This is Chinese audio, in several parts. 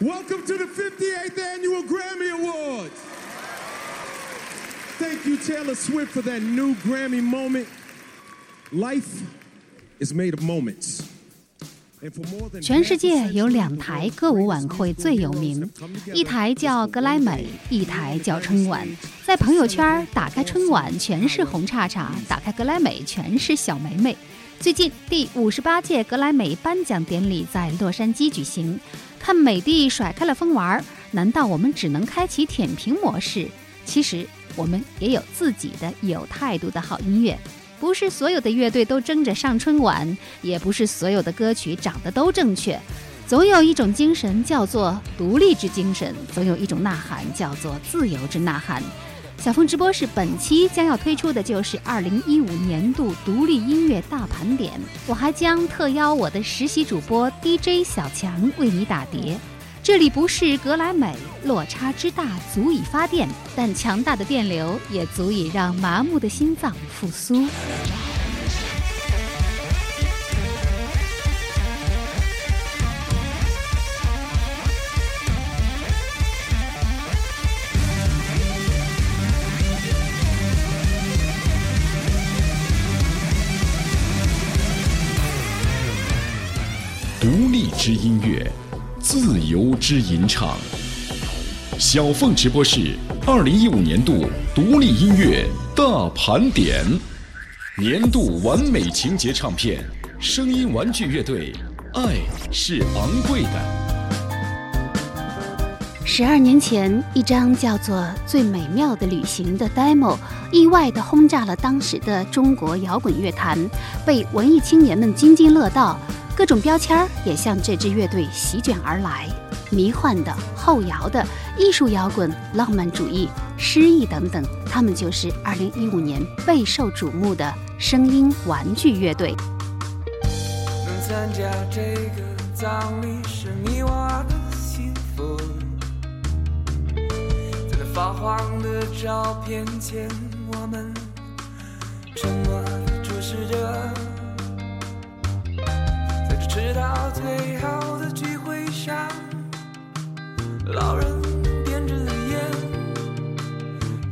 Welcome to the 58th Annual Grammy Awards. Thank you, Taylor Swift, for that new Grammy moment. Life is made of moments. 全世界有两台歌舞晚会最有名，一台叫格莱美，一台叫春晚。在朋友圈打开春晚全是红叉叉，打开格莱美全是小梅梅。最近第五十八届格莱美颁奖典礼在洛杉矶举行，看美帝甩开了疯玩儿，难道我们只能开启舔屏模式？其实我们也有自己的有态度的好音乐。不是所有的乐队都争着上春晚，也不是所有的歌曲长得都正确。总有一种精神叫做独立之精神，总有一种呐喊叫做自由之呐喊。小峰直播室本期将要推出的就是二零一五年度独立音乐大盘点，我还将特邀我的实习主播 DJ 小强为你打碟。这里不是格莱美，落差之大足以发电，但强大的电流也足以让麻木的心脏复苏。之音乐。自由之吟唱，小凤直播室二零一五年度独立音乐大盘点，年度完美情节唱片，声音玩具乐队，爱是昂贵的。十二年前，一张叫做《最美妙的旅行》的 demo，意外地轰炸了当时的中国摇滚乐坛，被文艺青年们津津乐道。各种标签也向这支乐队席卷而来，迷幻的、后摇的、艺术摇滚、浪漫主义、诗意等等，他们就是2015年备受瞩目的声音玩具乐队。能参加这个葬礼是你我的幸福，在那发黄的照片前，我们沉默注视着。直到最好的聚会上，老人点着了烟，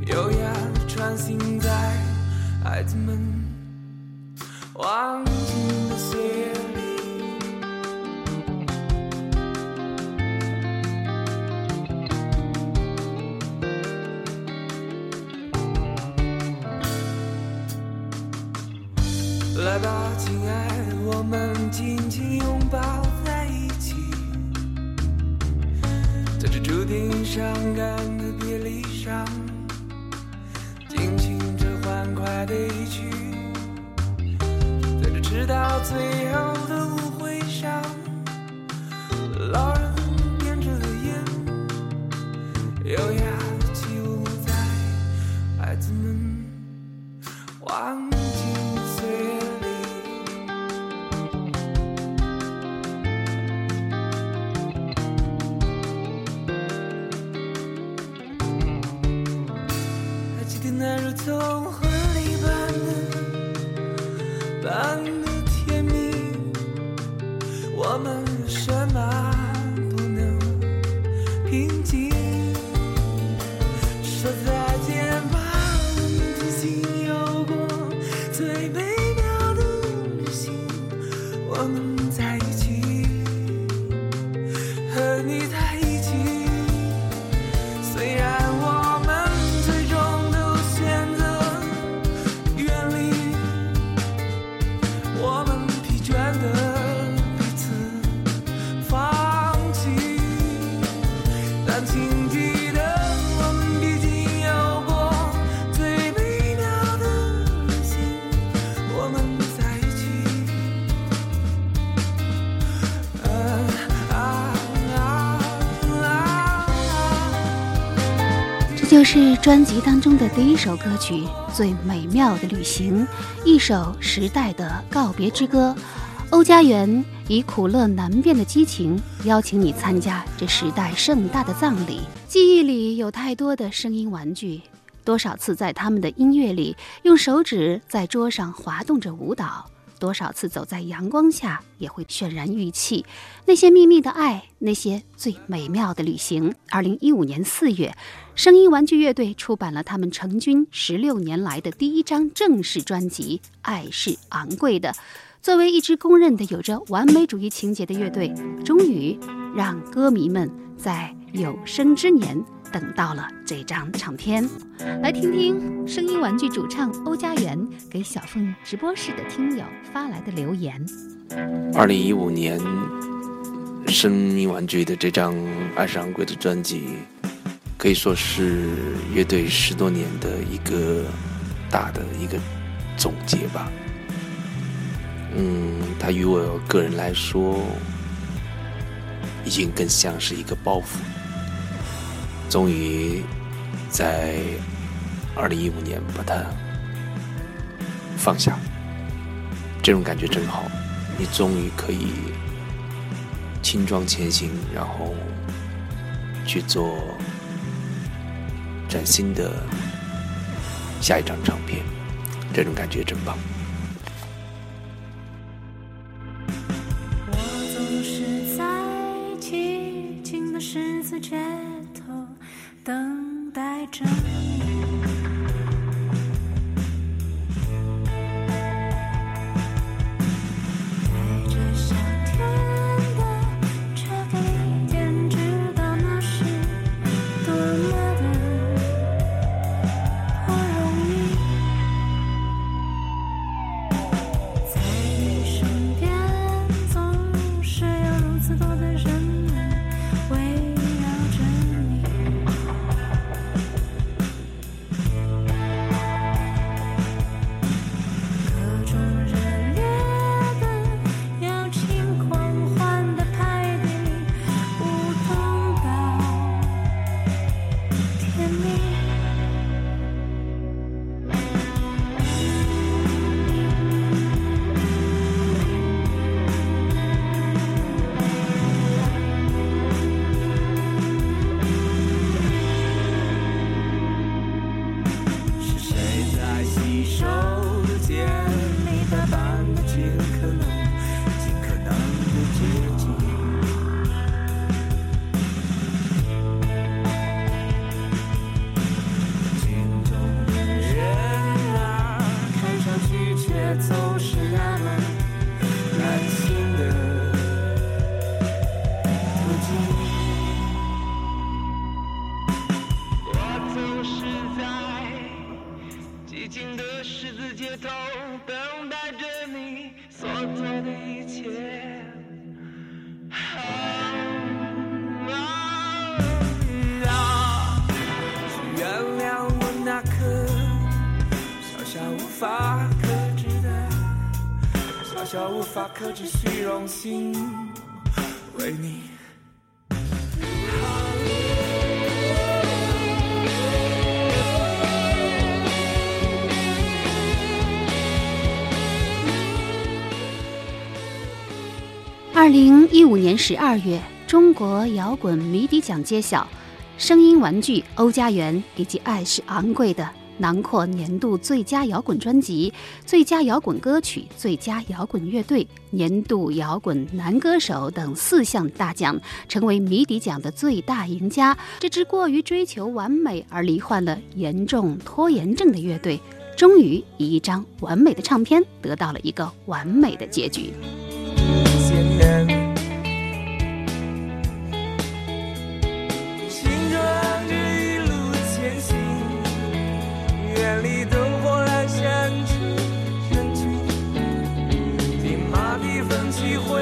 优雅地穿行在孩子们忘记的岁月紧紧拥抱在一起，在这注定伤感的别离上，尽情着欢快的一曲，在这迟到最后的舞会上，老人点着了烟，优雅的起舞在孩子们忘记。是专辑当中的第一首歌曲《最美妙的旅行》，一首时代的告别之歌。欧家园以苦乐难辨的激情邀请你参加这时代盛大的葬礼。记忆里有太多的声音玩具，多少次在他们的音乐里用手指在桌上滑动着舞蹈。多少次走在阳光下也会渲然欲泣。那些秘密的爱，那些最美妙的旅行。二零一五年四月，声音玩具乐队出版了他们成军十六年来的第一张正式专辑《爱是昂贵的》。作为一支公认的有着完美主义情节的乐队，终于让歌迷们在有生之年等到了这张唱片。来听听声音玩具主唱欧家园给小凤直播室的听友发来的留言。二零一五年，声音玩具的这张《爱是昂贵的》专辑，可以说是乐队十多年的一个大的一个总结吧。嗯，它于我个人来说，已经更像是一个包袱。终于在二零一五年把它放下，这种感觉真好。你终于可以轻装前行，然后去做崭新的下一张唱片，这种感觉真棒。二零一五年十二月，中国摇滚迷笛奖揭晓，声音玩具欧家园以及爱是昂贵的。囊括年度最佳摇滚专辑、最佳摇滚歌曲、最佳摇滚乐队、年度摇滚男歌手等四项大奖，成为迷笛奖的最大赢家。这支过于追求完美而罹患了严重拖延症的乐队，终于以一张完美的唱片得到了一个完美的结局。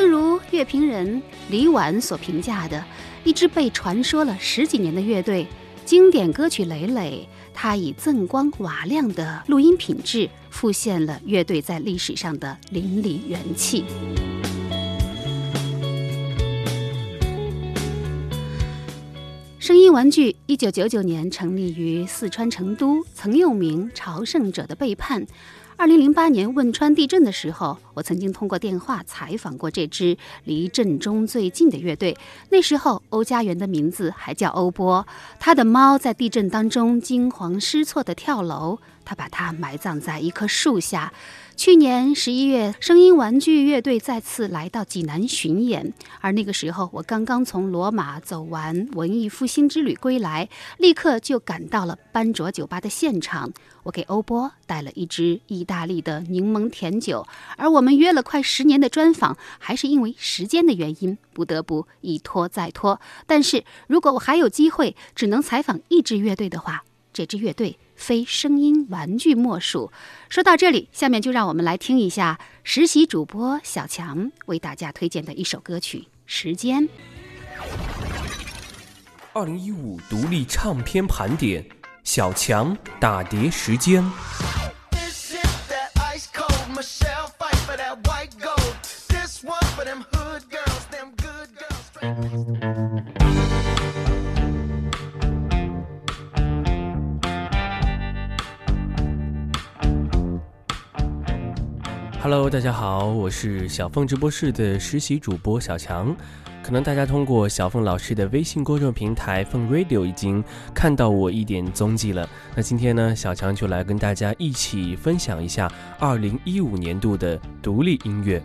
正如乐评人李婉所评价的，一支被传说了十几年的乐队。经典歌曲累累，它以锃光瓦亮的录音品质，复现了乐队在历史上的淋漓元气。声音玩具一九九九年成立于四川成都，曾用名《朝圣者的背叛》。二零零八年汶川地震的时候，我曾经通过电话采访过这支离震中最近的乐队。那时候，欧家园的名字还叫欧波，他的猫在地震当中惊慌失措地跳楼，他把它埋葬在一棵树下。去年十一月，声音玩具乐队再次来到济南巡演，而那个时候我刚刚从罗马走完文艺复兴之旅归来，立刻就赶到了班卓酒吧的现场。我给欧波带了一支意大利的柠檬甜酒，而我们约了快十年的专访，还是因为时间的原因，不得不一拖再拖。但是如果我还有机会，只能采访一支乐队的话，这支乐队。非声音玩具莫属。说到这里，下面就让我们来听一下实习主播小强为大家推荐的一首歌曲《时间》。二零一五独立唱片盘点，小强打碟时间。Hello，大家好，我是小凤直播室的实习主播小强。可能大家通过小凤老师的微信公众平台“凤 Radio” 已经看到我一点踪迹了。那今天呢，小强就来跟大家一起分享一下2015年度的独立音乐。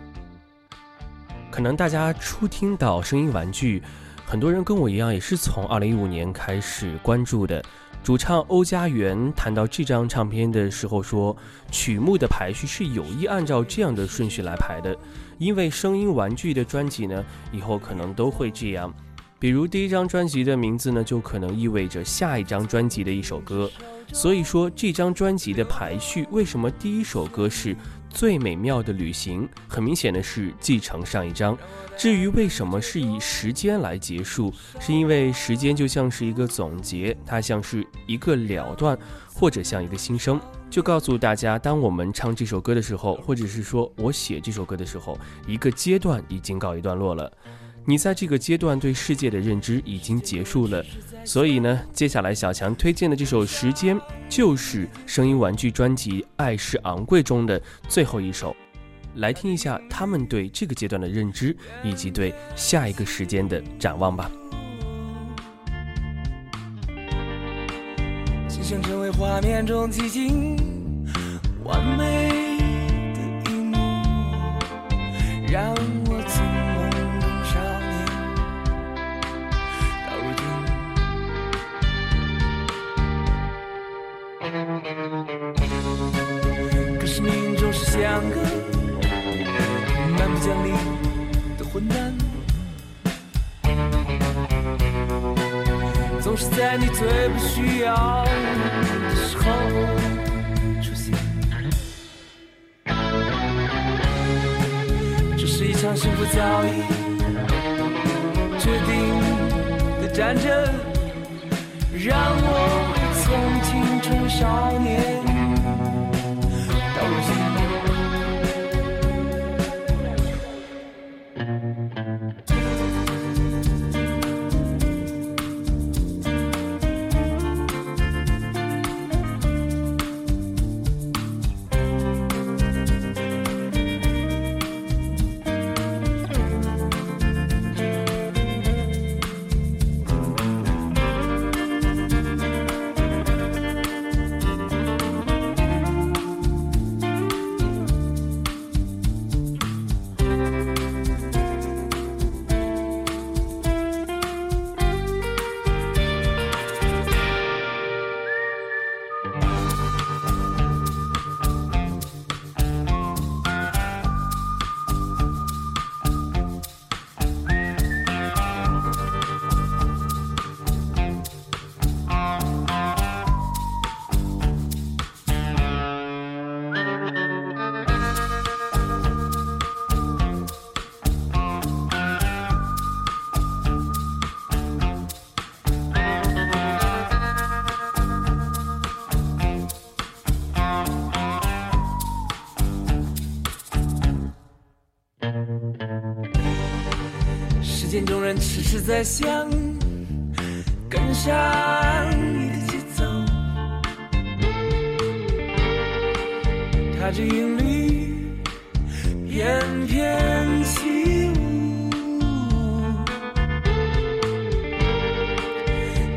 可能大家初听到声音玩具，很多人跟我一样，也是从2015年开始关注的。主唱欧家园谈到这张唱片的时候说，曲目的排序是有意按照这样的顺序来排的，因为声音玩具的专辑呢，以后可能都会这样。比如第一张专辑的名字呢，就可能意味着下一张专辑的一首歌。所以说这张专辑的排序，为什么第一首歌是？最美妙的旅行，很明显的是继承上一章。至于为什么是以时间来结束，是因为时间就像是一个总结，它像是一个了断，或者像一个新生，就告诉大家，当我们唱这首歌的时候，或者是说我写这首歌的时候，一个阶段已经告一段落了。你在这个阶段对世界的认知已经结束了，所以呢，接下来小强推荐的这首《时间》就是声音玩具专辑《爱是昂贵》中的最后一首，来听一下他们对这个阶段的认知以及对下一个时间的展望吧。想成为画面中寂静完美的一幕，让我可是命总是像个蛮不讲理的混蛋，总是在你最不需要的时候出现。这是一场幸福早已决定的战争，让我。从青春少年。是在想跟上你的节奏，踏着韵律翩翩起舞，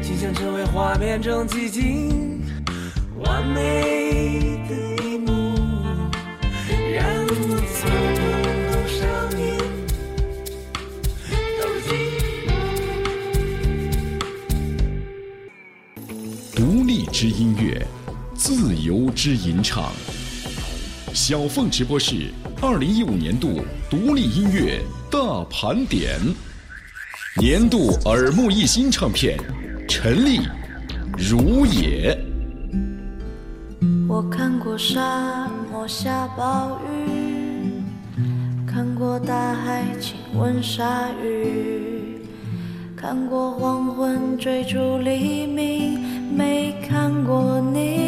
竟想成为画面中寂静完美之吟唱。小凤直播室二零一五年度独立音乐大盘点，年度耳目一新唱片，陈粒《如也》。我看过沙漠下暴雨，看过大海亲吻鲨鱼，看过黄昏追逐黎明，没看过你。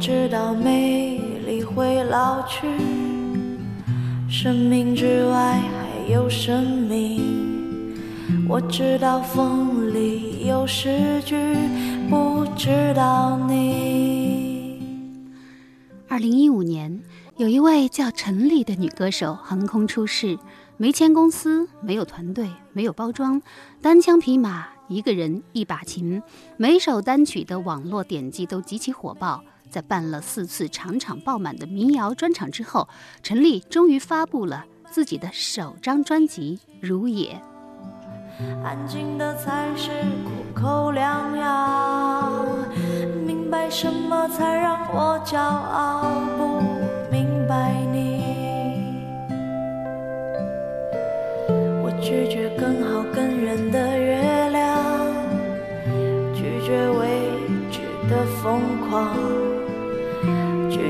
知道美丽会老去，生命之外还有生命。我知道风里有诗句，不知道你。二零一五年，有一位叫陈粒的女歌手横空出世，没签公司，没有团队，没有包装，单枪匹马，一个人一把琴，每首单曲的网络点击都极其火爆。在办了四次场场爆满的民谣专场之后，陈粒终于发布了自己的首张专辑《如也》。安静的才是苦口良药，明白什么才让我骄傲，不明白你。我拒绝更好更圆的月亮，拒绝未知的疯狂，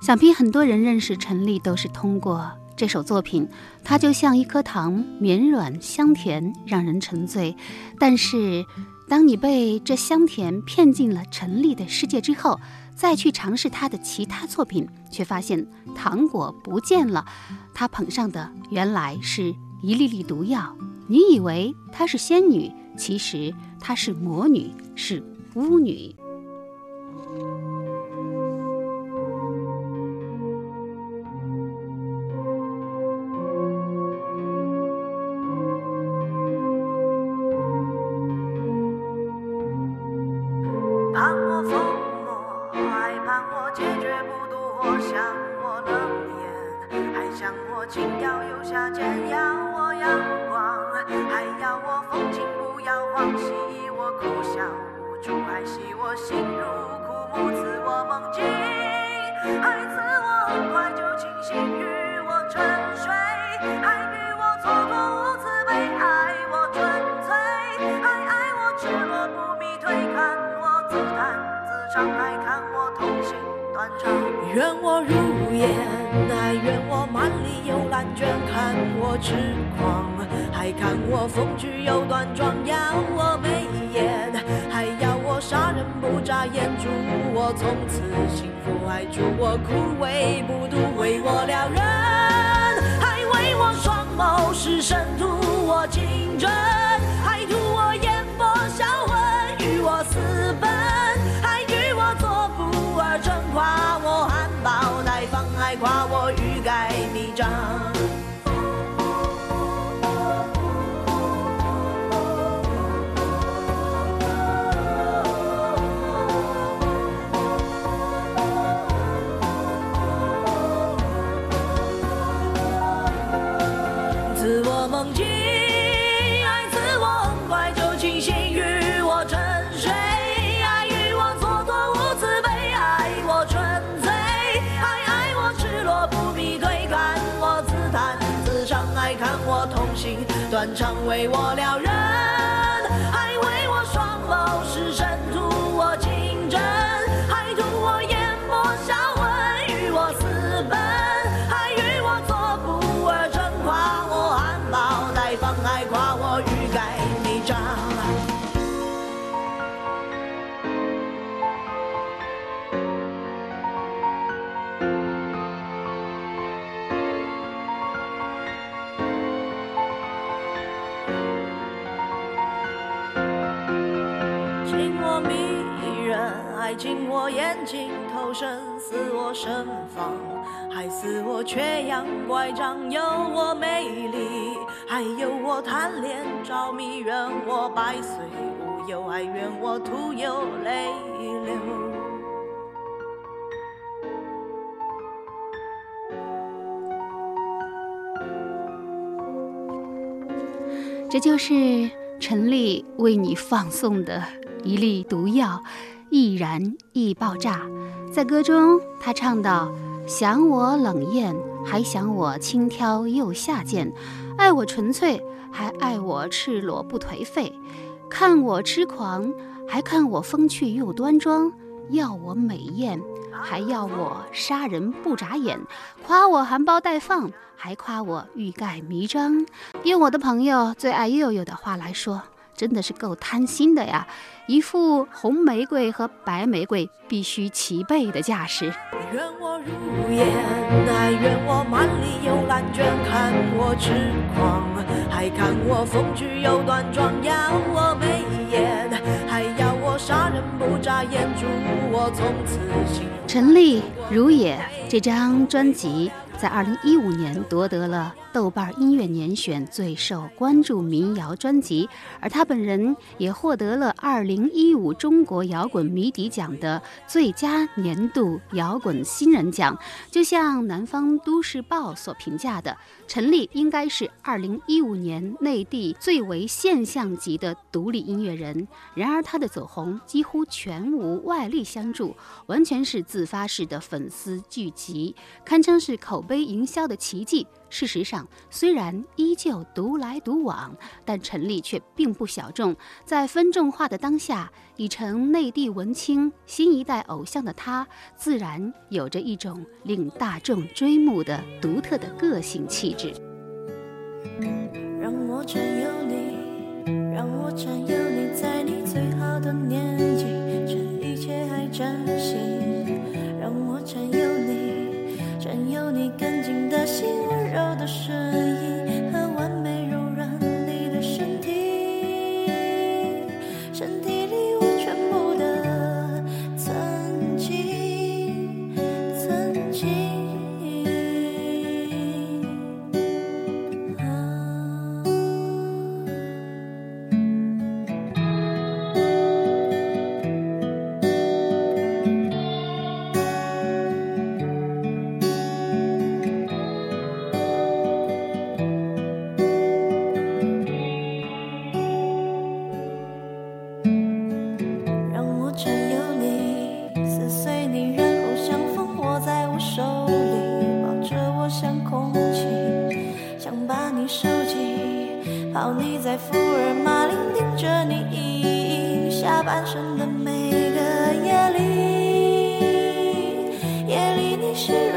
想必很多人认识陈粒都是通过这首作品。它就像一颗糖，绵软香甜，让人沉醉。但是，当你被这香甜骗进了陈粒的世界之后，再去尝试他的其他作品，却发现糖果不见了。他捧上的原来是一粒粒毒药。你以为她是仙女，其实她是魔女，是巫女。情调又下贱，要我阳光，还要我风情不要慌，戏我哭笑无助，还戏我心如枯木，赐我梦境，还赐我很快就清醒，与我沉睡，还与我蹉跎无慈悲，爱我纯粹，还爱我赤裸不迷退，看我自弹自唱，还看我痛心断肠。愿我如烟，还愿我满里有烂卷，看我痴狂，还看我风趣又端庄，要我眉眼，还要我杀人不眨眼，祝我从此幸福，还祝我枯萎不渡，为我撩人，还为我双眸失神，图我情真，似我盛放，还似我缺氧乖张，有我美丽，还有我贪恋着迷，愿我百岁无忧，还愿我徒有泪流。这就是陈丽为你放送的一粒毒药，易燃易爆炸。在歌中，他唱道：“想我冷艳，还想我轻佻又下贱；爱我纯粹，还爱我赤裸不颓废；看我痴狂，还看我风趣又端庄；要我美艳，还要我杀人不眨眼；夸我含苞待放，还夸我欲盖弥彰。用我的朋友最爱佑佑的话来说，真的是够贪心的呀！一副红玫瑰和白玫瑰必须齐备的架势。愿我如烟，还愿我满里有烂卷，看我痴狂，还看我风趣又端庄，要我还要我杀人不眨眼，祝我从此心。陈粒《如也》这张专辑在二零一五年夺得了豆瓣音乐年选最受关注民谣专辑，而他本人也获得了二零一五中国摇滚迷笛奖的最佳年度摇滚新人奖。就像南方都市报所评价的，陈粒应该是二零一五年内地最为现象级的独立音乐人。然而，他的走红几乎全无外力相助，完全是自发式的粉丝聚集，堪称是口微营销的奇迹。事实上，虽然依旧独来独往，但陈粒却并不小众。在分众化的当下，已成内地文青新一代偶像的他，自然有着一种令大众追慕的独特的个性气质。让我占有你，让我占有你，在你最好的年纪，趁一切还崭新。你干净的心，温柔的声音。着你意义下半生的每个夜里，夜里你是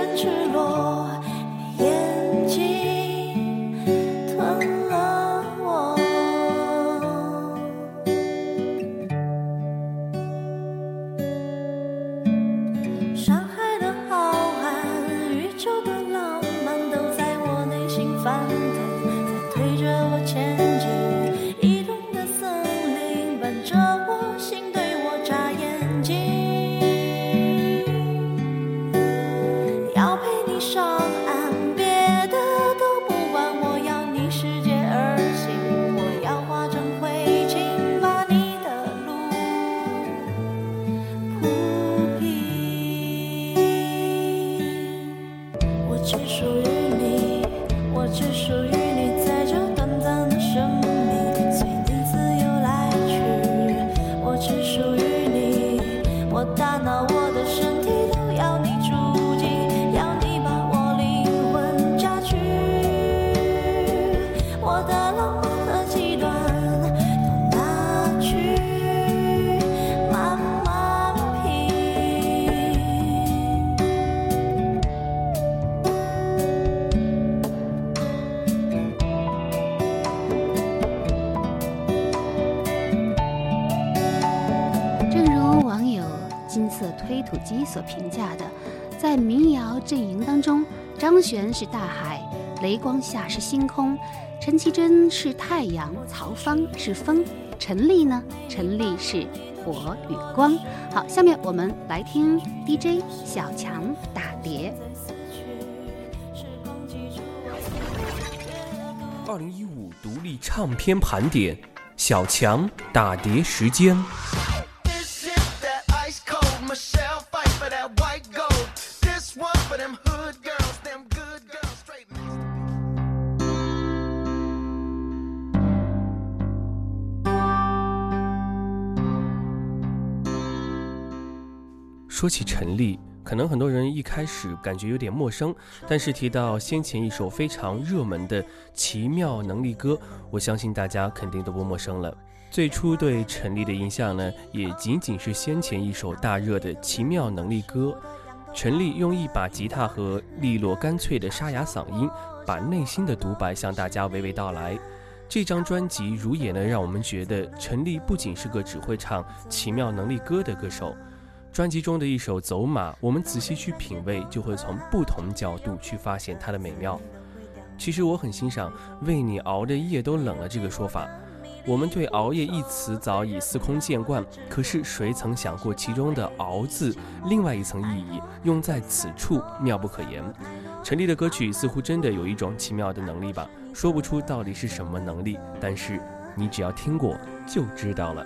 是大海，雷光下是星空，陈绮贞是太阳，曹芳是风，陈粒呢？陈粒是火与光。好，下面我们来听 DJ 小强打碟。二零一五独立唱片盘点，小强打碟时间。说起陈粒。可能很多人一开始感觉有点陌生，但是提到先前一首非常热门的《奇妙能力歌》，我相信大家肯定都不陌生了。最初对陈粒的印象呢，也仅仅是先前一首大热的《奇妙能力歌》。陈粒用一把吉他和利落干脆的沙哑嗓音，把内心的独白向大家娓娓道来。这张专辑如也呢，让我们觉得陈粒不仅是个只会唱《奇妙能力歌》的歌手。专辑中的一首《走马》，我们仔细去品味，就会从不同角度去发现它的美妙。其实我很欣赏“为你熬的夜都冷了”这个说法。我们对“熬夜”一词早已司空见惯，可是谁曾想过其中的“熬”字另外一层意义，用在此处妙不可言。陈粒的歌曲似乎真的有一种奇妙的能力吧，说不出到底是什么能力，但是你只要听过就知道了。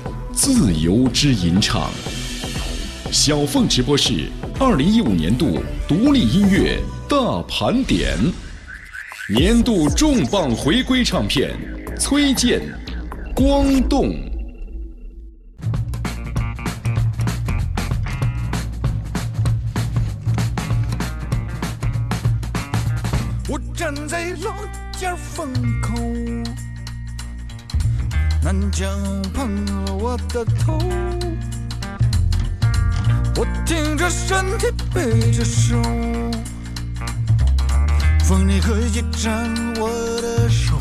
自由之吟唱。小凤直播室二零一五年度独立音乐大盘点，年度重磅回归唱片，崔健《光动》。的头，我挺着身体背着手，风你可以牵我的手，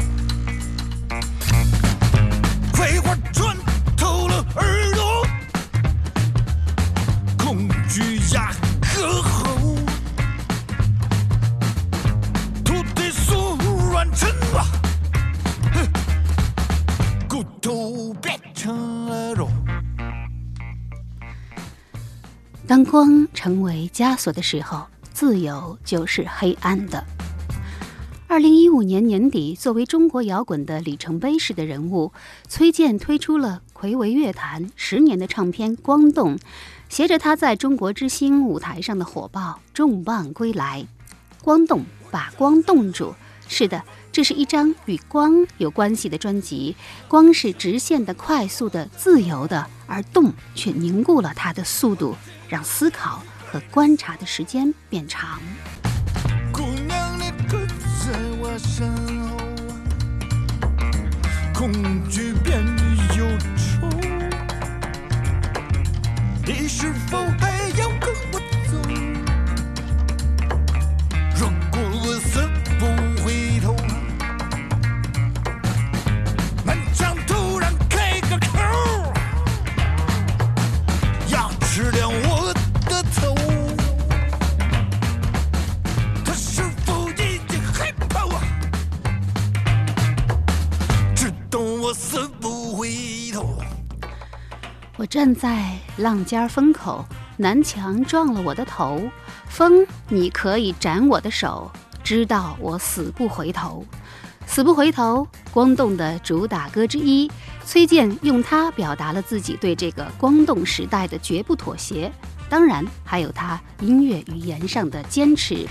光成为枷锁的时候，自由就是黑暗的。二零一五年年底，作为中国摇滚的里程碑式的人物，崔健推出了暌违乐坛十年的唱片《光动》，携着他在中国之星舞台上的火爆，重磅归来。光动把光冻住，是的，这是一张与光有关系的专辑。光是直线的、快速的、自由的，而动却凝固了它的速度，让思考和观察的时间变长。姑娘，你跟在我身后？恐惧变忧愁，你是否还我站在浪尖风口，南墙撞了我的头。风，你可以斩我的手，知道我死不回头。死不回头，光动的主打歌之一，崔健用它表达了自己对这个光动时代的绝不妥协，当然还有他音乐语言上的坚持。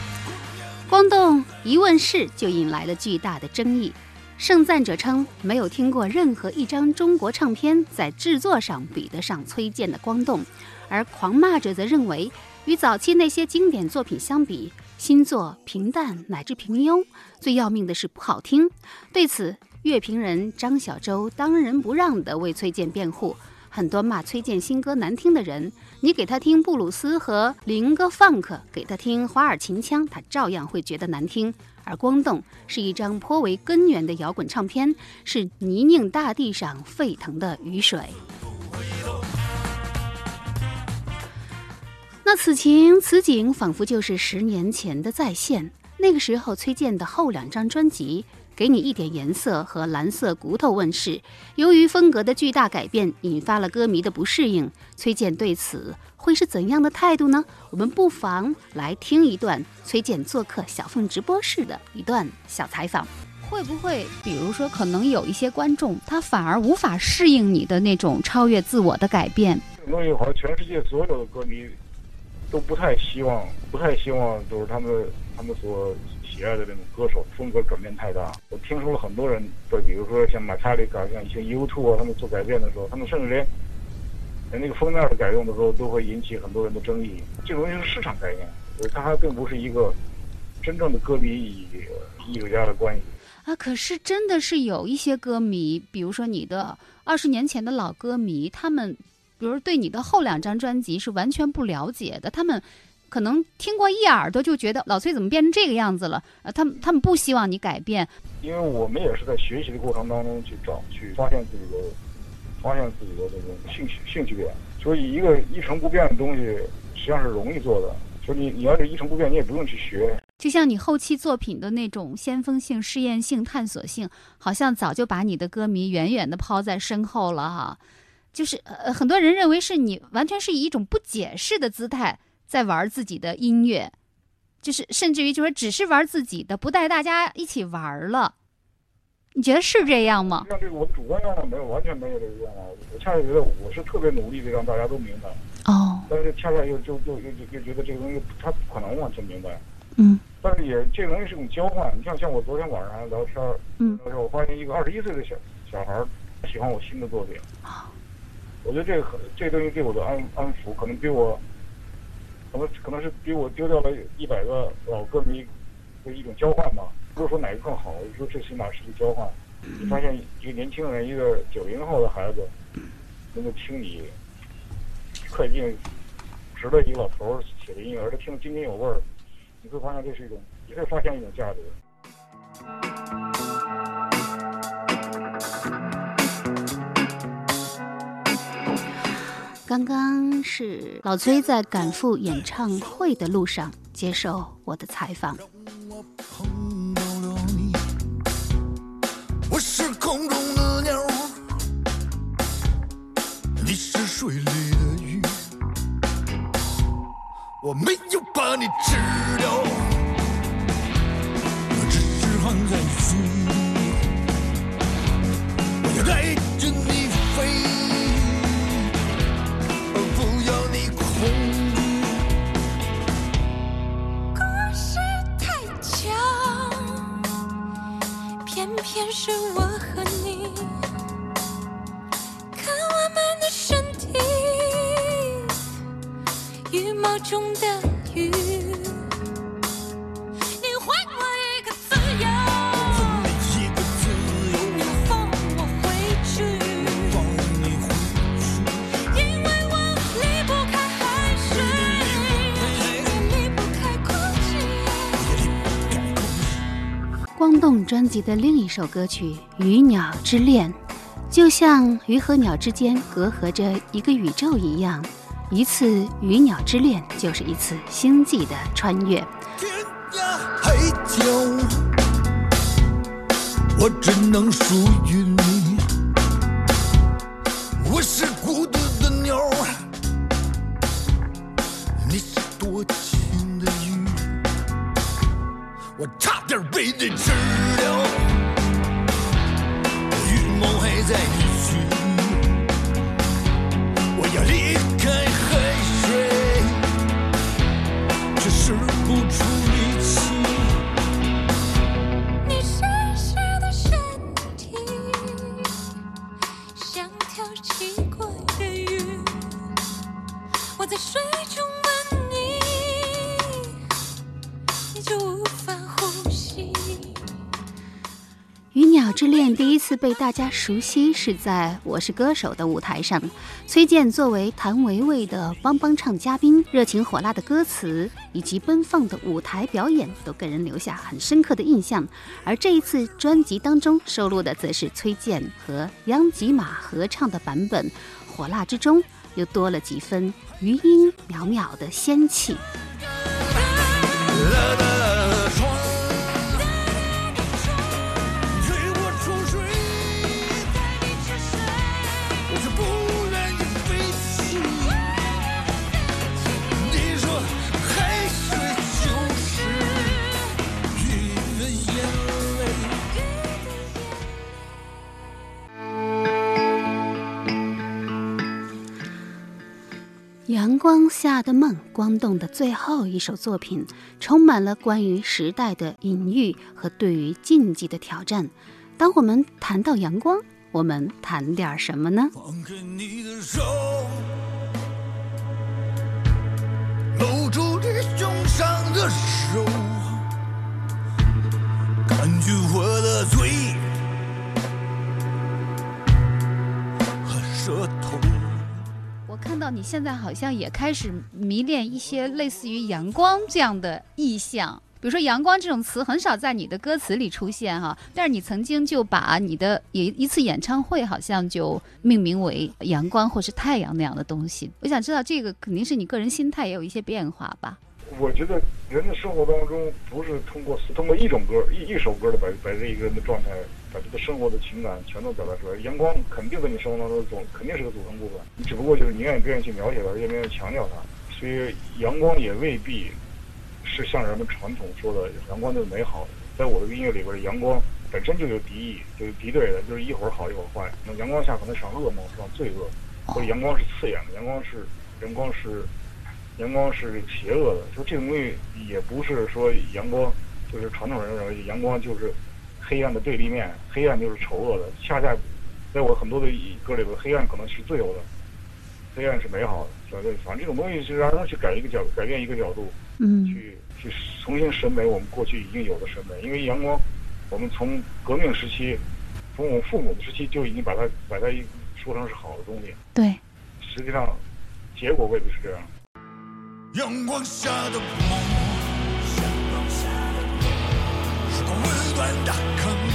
光动一问世就引来了巨大的争议。盛赞者称，没有听过任何一张中国唱片在制作上比得上崔健的《光动》，而狂骂者则认为，与早期那些经典作品相比，新作平淡乃至平庸，最要命的是不好听。对此，乐评人张小舟当仁不让地为崔健辩护。很多骂崔健新歌难听的人，你给他听布鲁斯和灵歌 funk，给他听华尔琴腔，他照样会觉得难听。而《光动》是一张颇为根源的摇滚唱片，是泥泞大地上沸腾的雨水。那此情此景，仿佛就是十年前的再现。那个时候，崔健的后两张专辑《给你一点颜色》和《蓝色骨头》问世，由于风格的巨大改变，引发了歌迷的不适应。崔健对此会是怎样的态度呢？我们不妨来听一段崔健做客小凤直播室的一段小采访。会不会，比如说，可能有一些观众他反而无法适应你的那种超越自我的改变？这种东西好像全世界所有的歌迷都不太希望，不太希望就是他们他们所喜爱的那种歌手风格转变太大。我听说了很多人，对，比如说像马查里卡，像一些 U2 啊，他们做改变的时候，他们甚至连连那个封面的改动的时候，都会引起很多人的争议。这个东西是市场概念，它还并不是一个真正的歌迷与艺术家的关系。啊，可是真的是有一些歌迷，比如说你的二十年前的老歌迷，他们，比如对你的后两张专辑是完全不了解的，他们可能听过一耳朵就觉得老崔怎么变成这个样子了？呃，他们他们不希望你改变，因为我们也是在学习的过程当中去找、去发现自己的、发现自己的这种兴趣、兴趣点。所以，一个一成不变的东西，实际上是容易做的。所以你你要是一成不变，你也不用去学。就像你后期作品的那种先锋性、试验性、探索性，好像早就把你的歌迷远远的抛在身后了哈。就是呃，很多人认为是你完全是以一种不解释的姿态在玩自己的音乐，就是甚至于就说只是玩自己的，不带大家一起玩了。你觉得是这样吗？像这个我主观上没有，完全没有这个愿望。我恰恰觉得我是特别努力的让大家都明白。哦。但是恰恰又就就又又觉得这个东西他不可能完全明白。嗯。但是也这个东西是种交换。你像像我昨天晚上聊天儿，嗯，我发现一个二十一岁的小小孩儿喜欢我新的作品。啊。我觉得这个很这个东西对我的安安抚，可能比我，可能可能是比我丢掉了一百个老歌迷的一种交换吧。不是说哪个更好，我就说这起码是一个交换。你发现一个年轻人，一个九零后的孩子，能够听你快进十的一个老头儿写的音乐，而且听得津津有味儿，你会发现这是一种，你会发现一种价值。刚刚是老崔在赶赴演唱会的路上接受我的采访。水里的鱼，我没有把你吃掉，我只是放在水里，我要带着你飞，而不要你恐惧。故事太强，偏偏是我和你，羽毛中的鱼。你还我一个自由，光动专辑的另一首歌曲《鱼鸟之恋》，就像鱼和鸟之间隔阂着一个宇宙一样，一次鱼鸟之恋就是一次星际的穿越。天涯海角，我只能属于你。被大家熟悉是在《我是歌手》的舞台上，崔健作为谭维维的帮帮唱嘉宾，热情火辣的歌词以及奔放的舞台表演都给人留下很深刻的印象。而这一次专辑当中收录的则是崔健和央吉玛合唱的版本，火辣之中又多了几分余音袅袅的仙气。光下的梦，光动的最后一首作品，充满了关于时代的隐喻和对于禁忌的挑战。当我们谈到阳光，我们谈点什么呢？放开你的手，搂住你胸上的手，感觉我的嘴和舌头。看到你现在好像也开始迷恋一些类似于阳光这样的意象，比如说“阳光”这种词很少在你的歌词里出现哈，但是你曾经就把你的一一次演唱会好像就命名为“阳光”或是“太阳”那样的东西。我想知道这个肯定是你个人心态也有一些变化吧？我觉得人的生活当中不是通过通过一种歌一一首歌的把把这一个人的状态，把这个生活的情感全都表达出来。阳光肯定在你生活当中总肯定是个组成部分，你只不过就是你愿不愿意去描写它，愿不愿意强调它。所以阳光也未必是像人们传统说的阳光就是美好的。在我的音乐里边，阳光本身就有敌意，就是敌对的，就是一会儿好一会儿坏。那阳光下可能是场恶梦，是场罪恶，或者阳光是刺眼的，阳光是阳光是阳光是邪恶的。说这种东西也不是说阳光就是传统人认为阳光就是黑暗的对立面，黑暗就是丑恶的。恰恰在我很多的歌里边，黑暗可能是自由的，黑暗是美好的。反正反正这种东西是让人去改一个角改变一个角度，嗯去去重新审美我们过去已经有的审美。因为阳光，我们从革命时期从我们父母的时期就已经把它把它说成是好的东西，对，实际上结果未必是这样。阳光下的梦，是个温暖的坑，我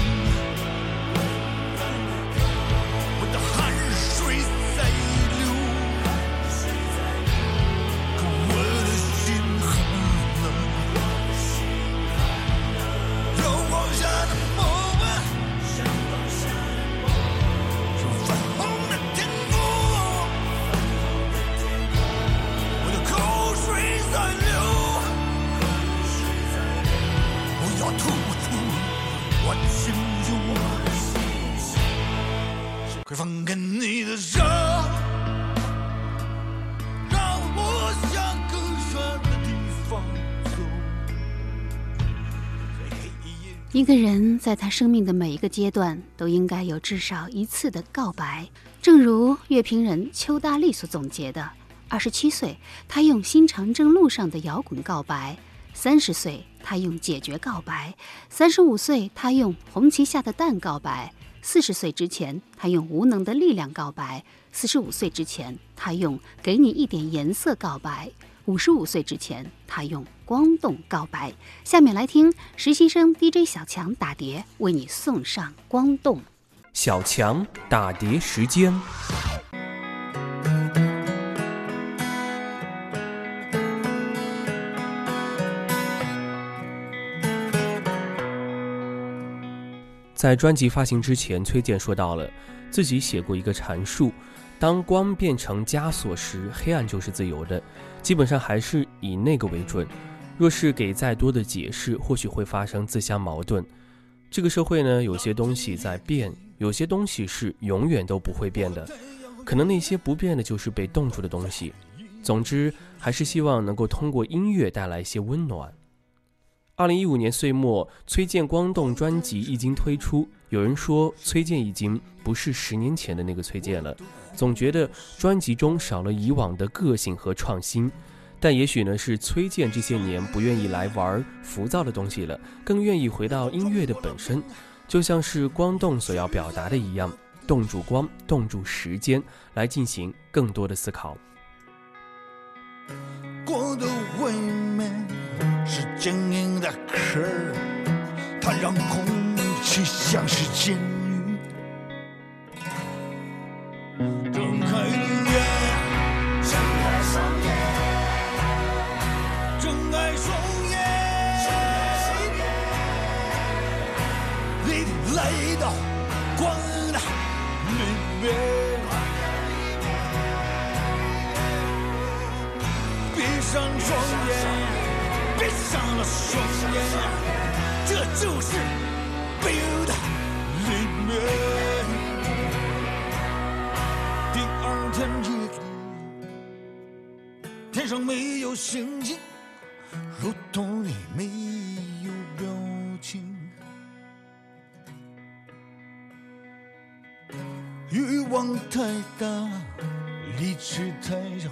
放开你的手，让我向更远的地方走。一个人在他生命的每一个阶段，都应该有至少一次的告白。正如乐评人邱大力所总结的：二十七岁，他用新长征路上的摇滚告白；三十岁，他用解决告白；三十五岁，他用红旗下的蛋告白；四十岁之前，他用无能的力量告白；四十五岁之前，他用给你一点颜色告白；五十五岁之前，他用光动告白。下面来听实习生 DJ 小强打碟为你送上光动。小强打碟时间。在专辑发行之前，崔健说到了自己写过一个阐述：当光变成枷锁时，黑暗就是自由的。基本上还是以那个为准。若是给再多的解释，或许会发生自相矛盾。这个社会呢，有些东西在变，有些东西是永远都不会变的。可能那些不变的，就是被冻住的东西。总之，还是希望能够通过音乐带来一些温暖。二零一五年岁末，崔健《光动》专辑一经推出，有人说崔健已经不是十年前的那个崔健了，总觉得专辑中少了以往的个性和创新。但也许呢，是崔健这些年不愿意来玩浮躁的东西了，更愿意回到音乐的本身，就像是《光动》所要表达的一样，冻住光，冻住时间，来进行更多的思考。光的外面是坚硬的壳儿，它让空气像是监狱。睁开眼，睁开双眼，睁开双眼，你来到光的里面。闭上双眼，上了双眼，这就是冰的里面。第二天夜里，天上没有星星，路途里没有表情，欲望太大，理智太小。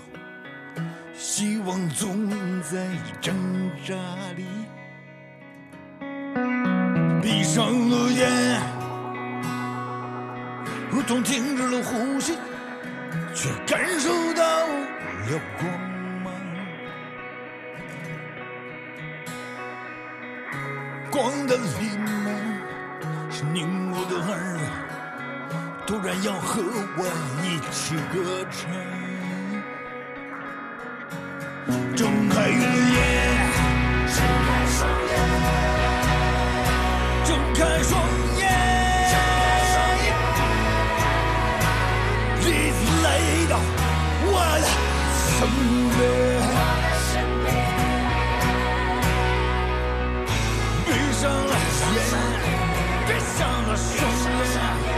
希望总在挣扎里，闭上了眼，如同停止了呼吸，却感受到了光芒。光的里面是你我的爱人，突然要和我一起歌唱。睁开眼，睁开双眼，睁开双眼，你来到我的身边，闭上了眼，闭上了双眼，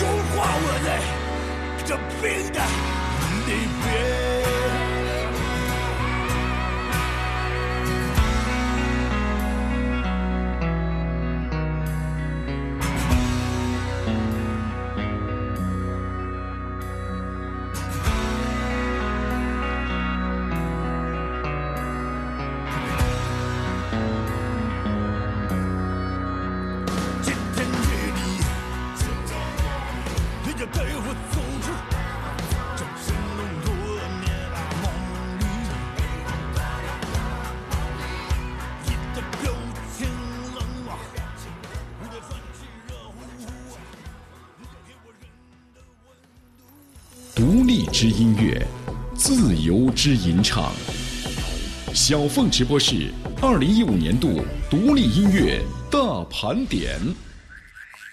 融化我在这冰的之音乐，自由之吟唱。小凤直播室二零一五年度独立音乐大盘点，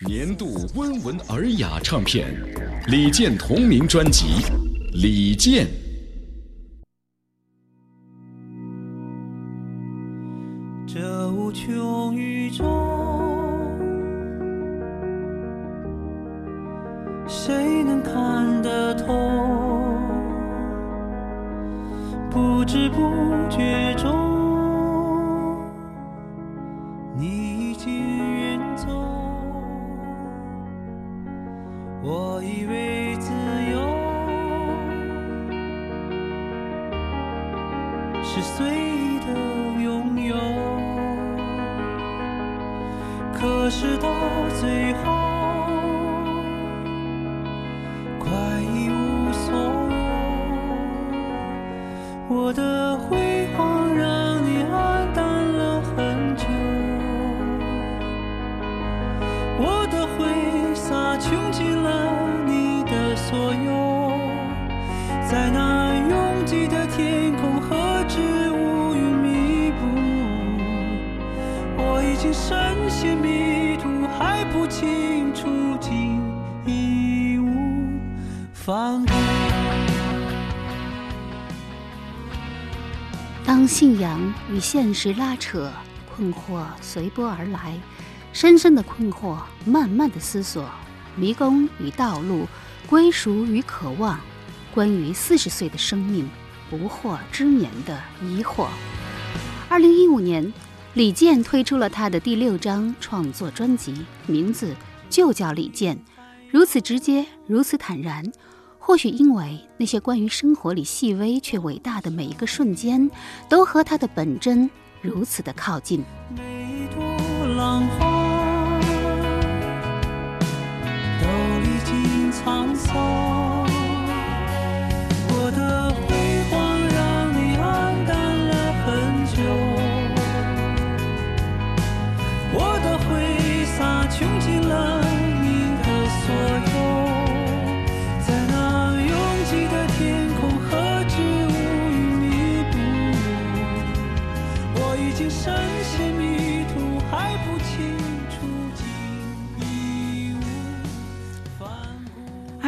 年度温文尔雅唱片，李健同名专辑《李健》。这无穷宇宙，谁能看得透？不知不觉中，你已经远走。我以为信仰与现实拉扯，困惑随波而来，深深的困惑，慢慢的思索，迷宫与道路，归属与渴望，关于四十岁的生命，不惑之年的疑惑。二零一五年，李健推出了他的第六张创作专辑，名字就叫《李健》，如此直接，如此坦然。或许因为那些关于生活里细微却伟大的每一个瞬间，都和他的本真如此的靠近。每朵浪花都历经沧桑，我的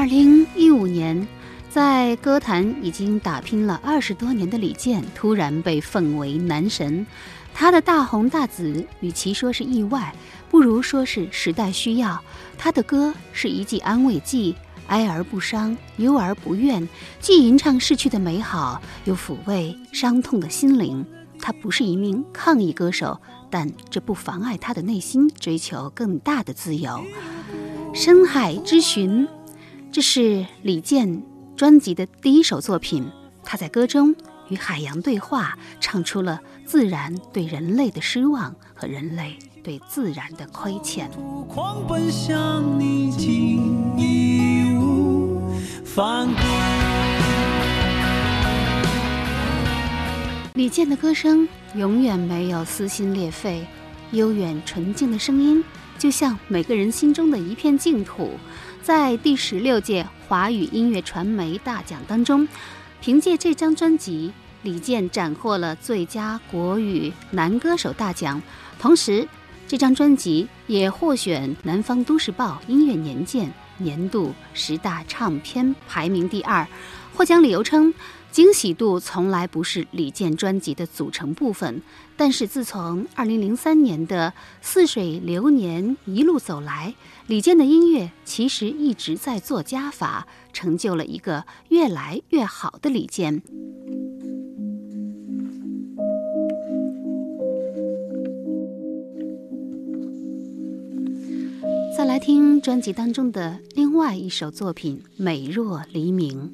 零一五年，在歌坛已经打拼了二十多年的李健，突然被奉为男神。他的大红大紫，与其说是意外，不如说是时代需要。他的歌是一剂安慰剂，哀而不伤，忧而不怨，既吟唱逝去的美好，又抚慰伤痛的心灵。他不是一名抗议歌手，但这不妨碍他的内心追求更大的自由。深海之寻，这是李健专辑的第一首作品。他在歌中与海洋对话，唱出了自然对人类的失望和人类对自然的亏欠。狂奔向你，竟义无反顾。李健的歌声永远没有撕心裂肺，悠远纯净的声音就像每个人心中的一片净土。在第十六届华语音乐传媒大奖当中，凭借这张专辑，李健斩获了最佳国语男歌手大奖，同时，这张专辑也获选《南方都市报》音乐年鉴年度十大唱片排名第二。获奖理由称，惊喜度从来不是李健专辑的组成部分，但是自从2003年的《似水流年》一路走来，李健的音乐其实一直在做加法，成就了一个越来越好的李健。再来听专辑当中的另外一首作品《美若黎明》。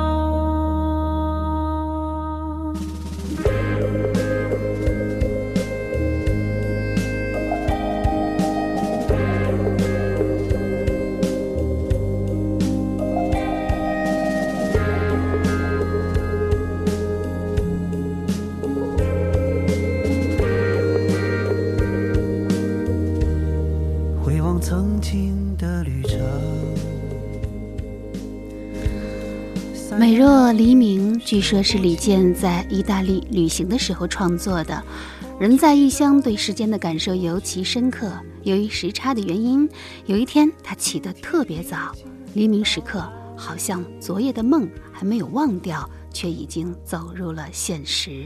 据说是李健在意大利旅行的时候创作的。人在异乡，对时间的感受尤其深刻。由于时差的原因，有一天他起得特别早，黎明时刻好像昨夜的梦还没有忘掉，却已经走入了现实。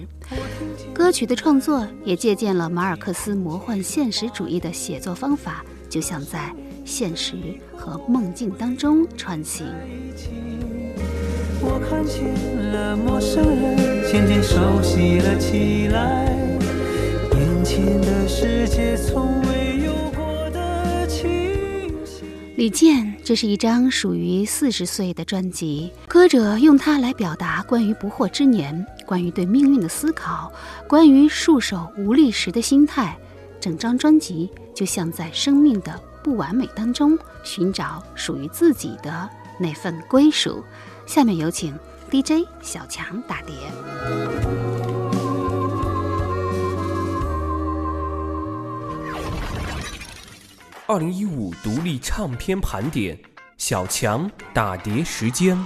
歌曲的创作也借鉴了马尔克斯魔幻现实主义的写作方法，就像在现实和梦境当中穿行。我看见了陌生人，渐渐熟悉了起来。眼前的世界从未有过的清晰。李健，这是一张属于四十岁的专辑，歌者用它来表达关于不惑之年，关于对命运的思考，关于束手无力时的心态。整张专辑就像在生命的不完美当中寻找属于自己的那份归属。下面有请 DJ 小强打碟。二零一五独立唱片盘点，小强打碟时间。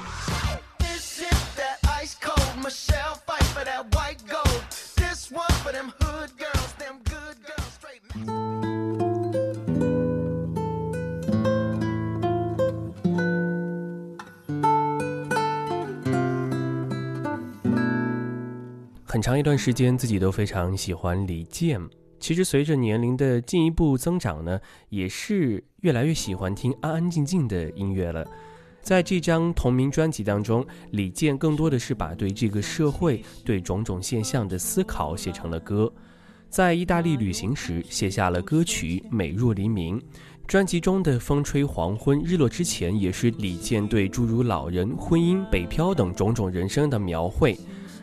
一段时间，自己都非常喜欢李健。其实随着年龄的进一步增长呢，也是越来越喜欢听安安静静的音乐了。在这张同名专辑当中，李健更多的是把对这个社会、对种种现象的思考写成了歌。在意大利旅行时，写下了歌曲《美若黎明》。专辑中的《风吹黄昏》《日落之前》也是李健对诸如老人、婚姻、北漂等种种人生的描绘。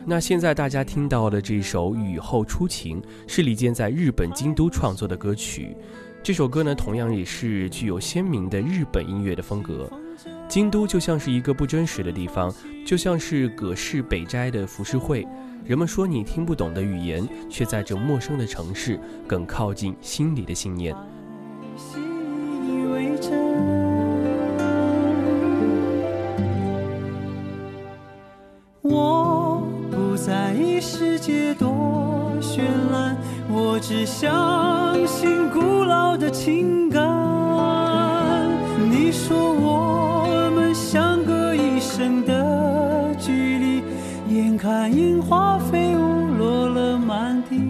那现在大家听到的这首《雨后初晴》是李健在日本京都创作的歌曲。这首歌呢，同样也是具有鲜明的日本音乐的风格。京都就像是一个不真实的地方，就像是葛饰北斋的浮世绘。人们说你听不懂的语言，却在这陌生的城市更靠近心里的信念。我在意世界多绚烂，我只相信古老的情感。你说我们相隔一生的距离，眼看樱花飞舞落了满地。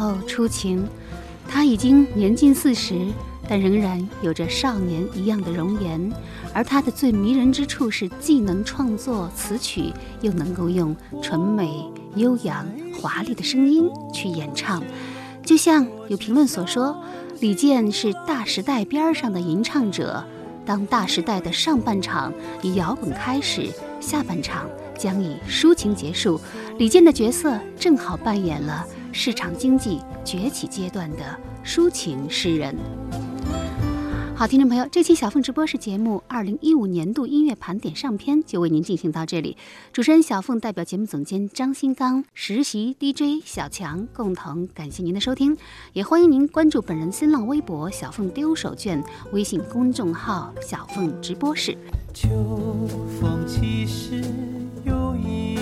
后初晴，他已经年近四十，但仍然有着少年一样的容颜。而他的最迷人之处是，既能创作词曲，又能够用纯美、悠扬、华丽的声音去演唱。就像有评论所说，李健是大时代边儿上的吟唱者。当大时代的上半场以摇滚开始，下半场将以抒情结束，李健的角色正好扮演了市场经济崛起阶段的抒情诗人。好，听众朋友，这期小凤直播室节目二零一五年度音乐盘点上篇就为您进行到这里。主持人小凤代表节目总监张新刚、实习 DJ 小强共同感谢您的收听，也欢迎您关注本人新浪微博“小凤丢手绢”、微信公众号“小凤直播室”。秋风起时又一，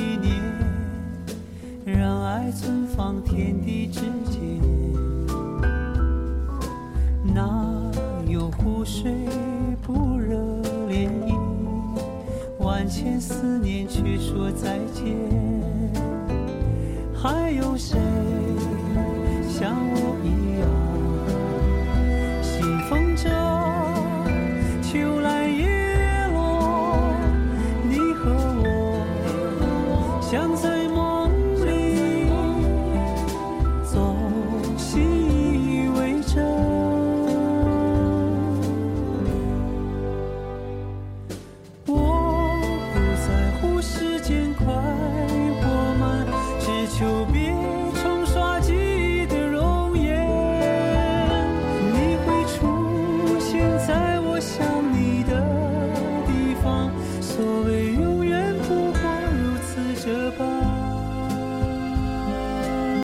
让爱存放天地之间，哪有湖水不热涟漪，万千思念却说再见。还有谁像我一样，信奉着。